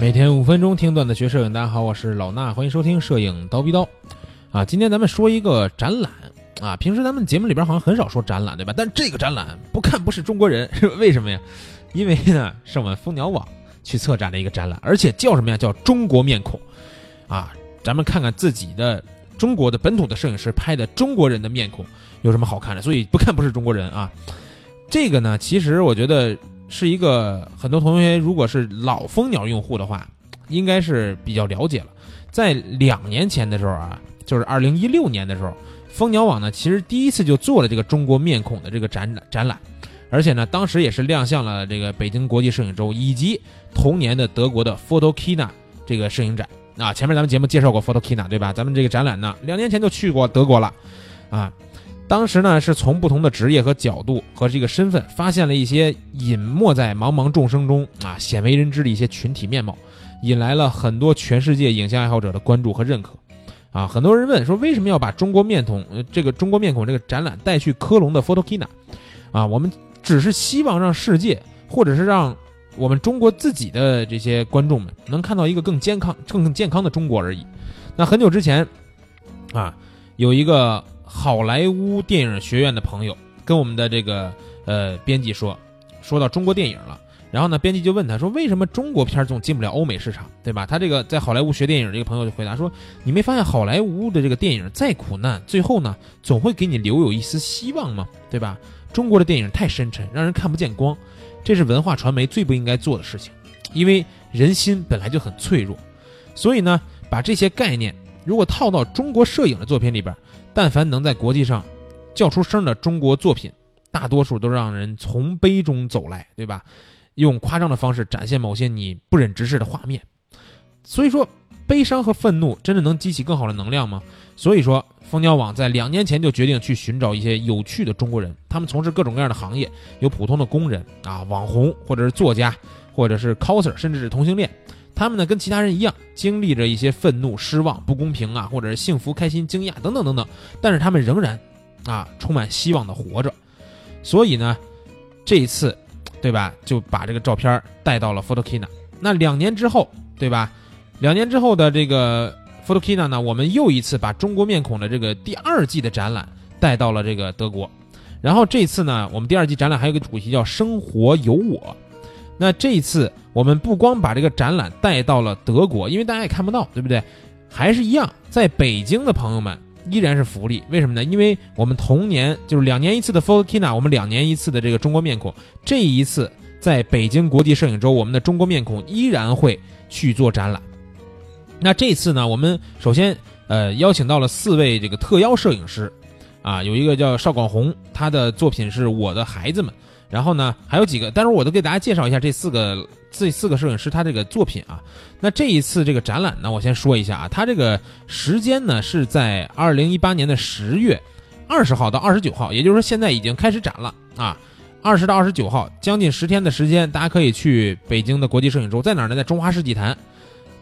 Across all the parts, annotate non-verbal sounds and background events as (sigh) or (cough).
每天五分钟听段子学摄影，大家好，我是老衲，欢迎收听摄影刀逼刀。啊，今天咱们说一个展览啊，平时咱们节目里边好像很少说展览，对吧？但这个展览不看不是中国人，是 (laughs) 为什么呀？因为呢是我们蜂鸟网去策展的一个展览，而且叫什么呀？叫中国面孔。啊，咱们看看自己的中国的本土的摄影师拍的中国人的面孔有什么好看的，所以不看不是中国人啊。这个呢，其实我觉得是一个很多同学如果是老蜂鸟用户的话，应该是比较了解了。在两年前的时候啊，就是二零一六年的时候，蜂鸟网呢其实第一次就做了这个中国面孔的这个展览展览，而且呢当时也是亮相了这个北京国际摄影周以及同年的德国的 Photokina 这个摄影展啊。前面咱们节目介绍过 Photokina 对吧？咱们这个展览呢两年前就去过德国了啊。当时呢，是从不同的职业和角度和这个身份，发现了一些隐没在茫茫众生中啊鲜为人知的一些群体面貌，引来了很多全世界影像爱好者的关注和认可。啊，很多人问说，为什么要把中国面孔这个中国面孔这个展览带去科隆的 Photokina？啊，我们只是希望让世界，或者是让我们中国自己的这些观众们，能看到一个更健康、更健康的中国而已。那很久之前，啊，有一个。好莱坞电影学院的朋友跟我们的这个呃编辑说，说到中国电影了，然后呢，编辑就问他说，为什么中国片总进不了欧美市场，对吧？他这个在好莱坞学电影这个朋友就回答说，你没发现好莱坞的这个电影再苦难，最后呢总会给你留有一丝希望吗？对吧？中国的电影太深沉，让人看不见光，这是文化传媒最不应该做的事情，因为人心本来就很脆弱，所以呢，把这些概念如果套到中国摄影的作品里边。但凡能在国际上叫出声的中国作品，大多数都让人从悲中走来，对吧？用夸张的方式展现某些你不忍直视的画面。所以说，悲伤和愤怒真的能激起更好的能量吗？所以说，蜂鸟网在两年前就决定去寻找一些有趣的中国人，他们从事各种各样的行业，有普通的工人啊、网红，或者是作家，或者是 coser，甚至是同性恋。他们呢，跟其他人一样，经历着一些愤怒、失望、不公平啊，或者是幸福、开心、惊讶等等等等，但是他们仍然，啊，充满希望的活着。所以呢，这一次，对吧，就把这个照片带到了 Photokina。那两年之后，对吧？两年之后的这个 Photokina 呢，我们又一次把中国面孔的这个第二季的展览带到了这个德国。然后这次呢，我们第二季展览还有个主题叫“生活有我”。那这一次，我们不光把这个展览带到了德国，因为大家也看不到，对不对？还是一样，在北京的朋友们依然是福利。为什么呢？因为我们同年就是两年一次的 Photokina，我们两年一次的这个中国面孔，这一次在北京国际摄影周，我们的中国面孔依然会去做展览。那这次呢，我们首先呃邀请到了四位这个特邀摄影师，啊，有一个叫邵广红，他的作品是我的孩子们。然后呢，还有几个，但是我都给大家介绍一下这四个这四个摄影师他这个作品啊。那这一次这个展览呢，我先说一下啊，他这个时间呢是在二零一八年的十月二十号到二十九号，也就是说现在已经开始展了啊。二十到二十九号，将近十天的时间，大家可以去北京的国际摄影周，在哪儿呢？在中华世纪坛。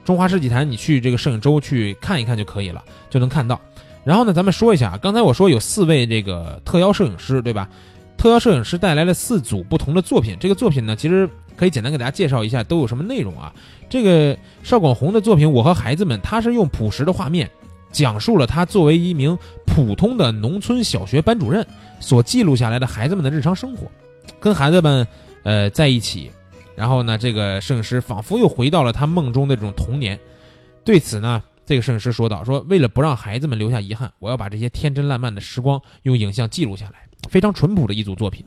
中华世纪坛，你去这个摄影周去看一看就可以了，就能看到。然后呢，咱们说一下，刚才我说有四位这个特邀摄影师，对吧？特邀摄影师带来了四组不同的作品。这个作品呢，其实可以简单给大家介绍一下都有什么内容啊。这个邵广红的作品《我和孩子们》，他是用朴实的画面，讲述了他作为一名普通的农村小学班主任所记录下来的孩子们的日常生活，跟孩子们呃在一起。然后呢，这个摄影师仿佛又回到了他梦中的这种童年。对此呢，这个摄影师说道：“说为了不让孩子们留下遗憾，我要把这些天真烂漫的时光用影像记录下来。”非常淳朴的一组作品，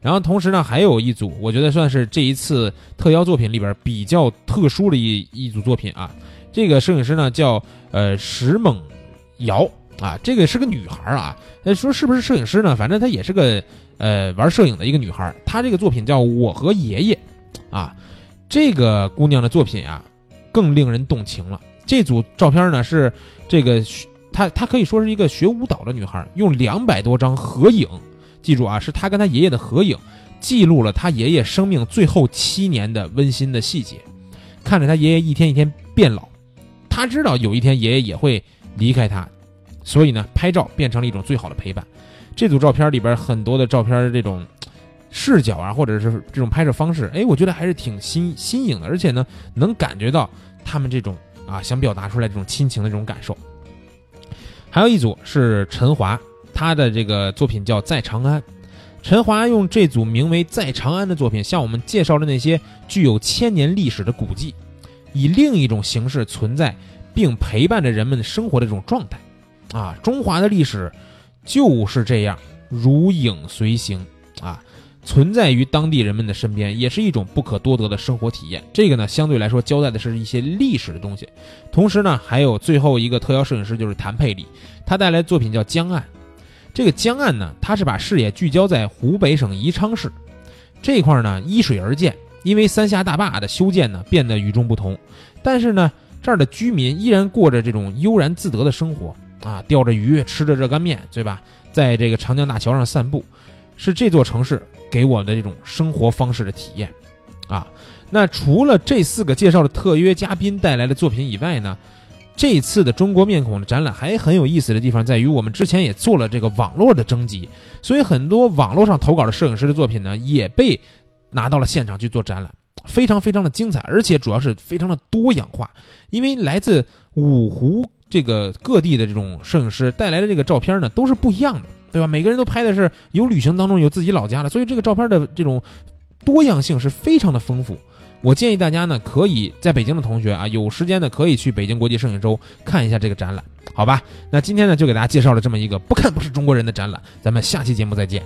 然后同时呢，还有一组我觉得算是这一次特邀作品里边比较特殊的一一组作品啊。这个摄影师呢叫呃石猛瑶啊，这个是个女孩啊。说是不是摄影师呢？反正她也是个呃玩摄影的一个女孩。她这个作品叫我和爷爷啊。这个姑娘的作品啊更令人动情了。这组照片呢是这个她她可以说是一个学舞蹈的女孩，用两百多张合影。记住啊，是他跟他爷爷的合影，记录了他爷爷生命最后七年的温馨的细节。看着他爷爷一天一天变老，他知道有一天爷爷也会离开他，所以呢，拍照变成了一种最好的陪伴。这组照片里边很多的照片，这种视角啊，或者是这种拍摄方式，哎，我觉得还是挺新新颖的，而且呢，能感觉到他们这种啊想表达出来这种亲情的这种感受。还有一组是陈华，他的这个作品叫《在长安》。陈华用这组名为《在长安》的作品，向我们介绍了那些具有千年历史的古迹，以另一种形式存在，并陪伴着人们生活的这种状态。啊，中华的历史就是这样，如影随形，存在于当地人们的身边，也是一种不可多得的生活体验。这个呢，相对来说交代的是一些历史的东西，同时呢，还有最后一个特邀摄影师就是谭佩礼，他带来的作品叫《江岸》。这个江岸呢，他是把视野聚焦在湖北省宜昌市这块呢，依水而建。因为三峡大坝的修建呢，变得与众不同。但是呢，这儿的居民依然过着这种悠然自得的生活啊，钓着鱼，吃着热干面，对吧？在这个长江大桥上散步，是这座城市给我的这种生活方式的体验啊。那除了这四个介绍的特约嘉宾带来的作品以外呢？这次的中国面孔的展览还很有意思的地方在于，我们之前也做了这个网络的征集，所以很多网络上投稿的摄影师的作品呢，也被拿到了现场去做展览，非常非常的精彩，而且主要是非常的多样化，因为来自五湖这个各地的这种摄影师带来的这个照片呢，都是不一样的，对吧？每个人都拍的是有旅行当中有自己老家的，所以这个照片的这种多样性是非常的丰富。我建议大家呢，可以在北京的同学啊，有时间的可以去北京国际摄影周看一下这个展览，好吧？那今天呢就给大家介绍了这么一个不看不是中国人的展览，咱们下期节目再见。